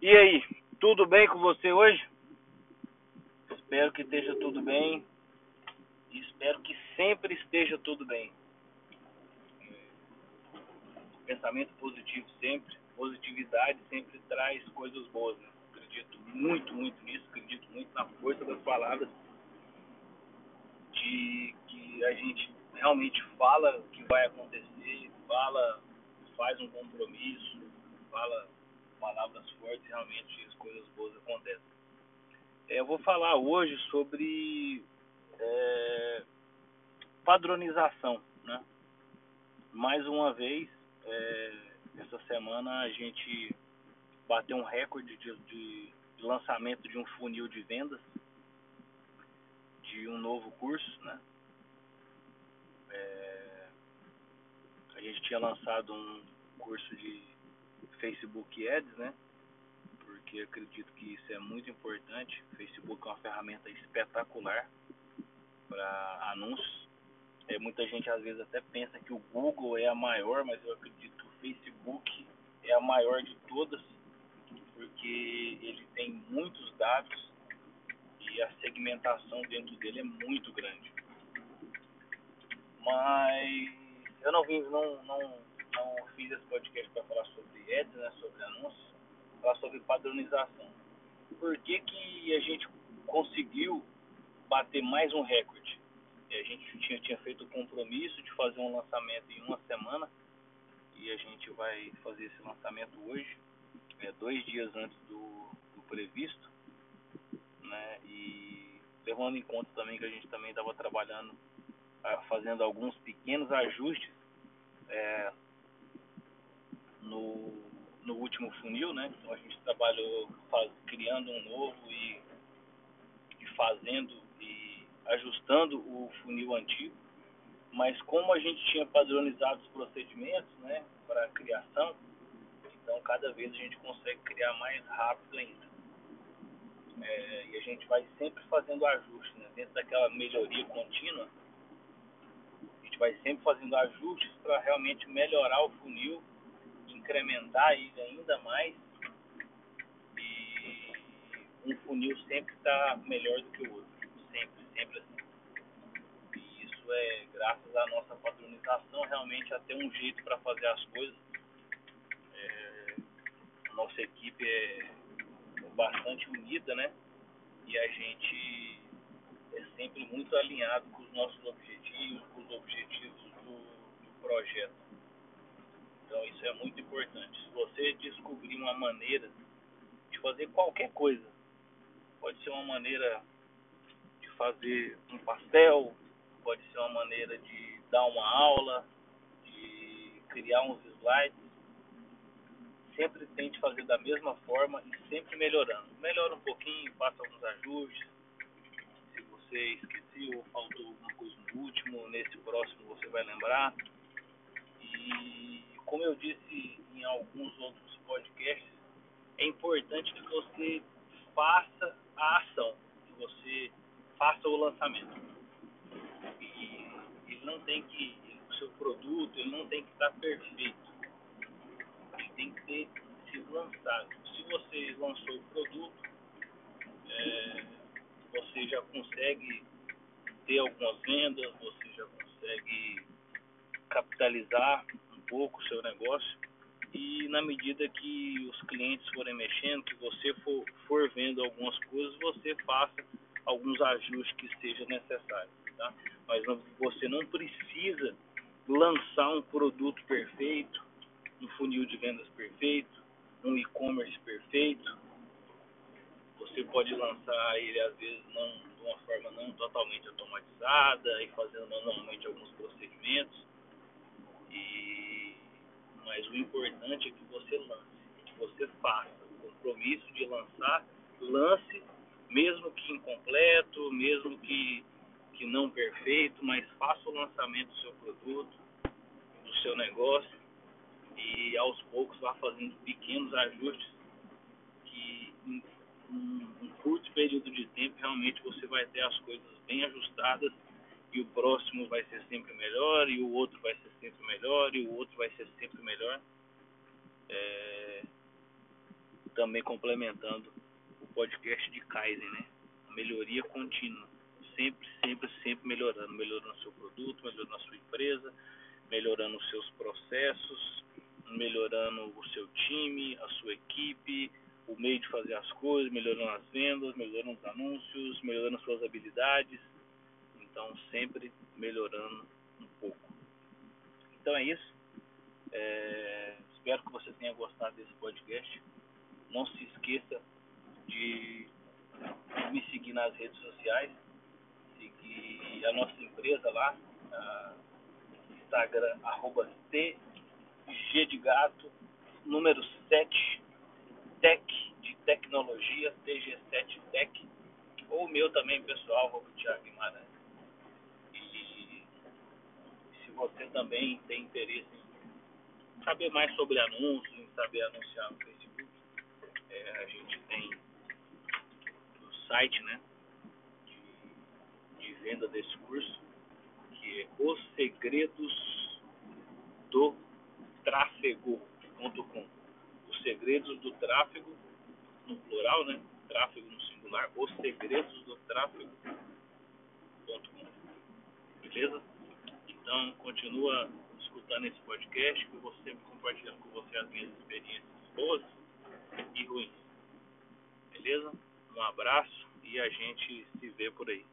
E aí, tudo bem com você hoje? Espero que esteja tudo bem. Espero que sempre esteja tudo bem. Pensamento positivo sempre. Positividade sempre traz coisas boas. Né? Acredito muito, muito nisso. Acredito muito na força das palavras. De que a gente realmente fala o que vai acontecer, fala, faz um compromisso, fala palavras fortes, realmente as coisas boas acontecem. É, eu vou falar hoje sobre é, padronização, né? Mais uma vez, é, essa semana a gente bateu um recorde de, de, de lançamento de um funil de vendas de um novo curso, né? É, a gente tinha lançado um curso de Facebook Ads, né? Porque acredito que isso é muito importante. O Facebook é uma ferramenta espetacular para anúncios. É, muita gente às vezes até pensa que o Google é a maior, mas eu acredito que o Facebook é a maior de todas, porque ele tem muitos dados e a segmentação dentro dele é muito grande. Mas eu não vim, não, não não fiz esse podcast para falar sobre ads, né, sobre anúncios, falar sobre padronização. Por que, que a gente conseguiu bater mais um recorde? A gente tinha, tinha feito o compromisso de fazer um lançamento em uma semana e a gente vai fazer esse lançamento hoje, é, dois dias antes do, do previsto, né? E levando em conta também que a gente também estava trabalhando, ah, fazendo alguns pequenos ajustes é, no, no último funil, né? Então a gente trabalhou faz, criando um novo e, e fazendo e ajustando o funil antigo. Mas como a gente tinha padronizado os procedimentos, né, para a criação, então cada vez a gente consegue criar mais rápido ainda. É, e a gente vai sempre fazendo ajustes, né, dentro daquela melhoria contínua. A gente vai sempre fazendo ajustes para realmente melhorar o funil incrementar ele ainda mais e um funil sempre está melhor do que o outro. Sempre, sempre assim. E isso é graças à nossa padronização, realmente a ter um jeito para fazer as coisas. É, a nossa equipe é bastante unida, né? E a gente é sempre muito alinhado com os nossos objetivos, do, do projeto. Então isso é muito importante. Se você descobrir uma maneira de fazer qualquer coisa, pode ser uma maneira de fazer um pastel, pode ser uma maneira de dar uma aula, de criar uns slides. Sempre tente fazer da mesma forma e sempre melhorando. Melhora um pouquinho, faça alguns ajustes. Se você esqueceu ou faltou alguma coisa no último, nesse próximo você vai lembrar. E como eu disse em alguns outros podcasts, é importante que você faça a ação, que você faça o lançamento. E ele não tem que, o seu produto, ele não tem que estar perfeito. Ele tem que ter sido lançado. Se você lançou o produto, é, você já consegue ter algumas vendas, você já consegue capitalizar pouco o seu negócio e na medida que os clientes forem mexendo, que você for, for vendo algumas coisas, você faça alguns ajustes que sejam necessários, tá? Mas não, você não precisa lançar um produto perfeito, um funil de vendas perfeito, um e-commerce perfeito. Você pode lançar ele às vezes não de uma forma não totalmente automatizada e fazendo manualmente alguns procedimentos. E mas o importante é que você lance, que você faça. O compromisso de lançar, lance, mesmo que incompleto, mesmo que, que não perfeito, mas faça o lançamento do seu produto, do seu negócio e aos poucos vá fazendo pequenos ajustes que em um, um curto período de tempo realmente você vai ter as coisas bem ajustadas e o próximo vai ser sempre melhor, e o outro vai ser sempre melhor, e o outro vai ser sempre melhor. É... também complementando o podcast de Kaizen, né? A melhoria contínua. Sempre, sempre, sempre melhorando. Melhorando o seu produto, melhorando a sua empresa, melhorando os seus processos, melhorando o seu time, a sua equipe, o meio de fazer as coisas, melhorando as vendas, melhorando os anúncios, melhorando as suas habilidades. Então, sempre melhorando um pouco. Então é isso. É, espero que você tenha gostado desse podcast. Não se esqueça de me seguir nas redes sociais, seguir a nossa empresa lá, Instagram, arroba TG de Gato, número 7, Tech de Tecnologia, TG7 Tech, ou o meu também, pessoal, Thiago Guimarães. E se você também tem interesse em saber mais sobre anúncios, em saber anunciar no Facebook, é, a gente tem o site, né, de, de venda desse curso, que é Os Segredos do Tráfego.com. Os Segredos do Tráfego, no plural, né? Tráfego no singular, Os Segredos do Tráfego.com. Beleza? Então, continua escutando esse podcast, que eu vou sempre compartilhando com você as minhas experiências boas e ruins. Beleza? Um abraço e a gente se vê por aí.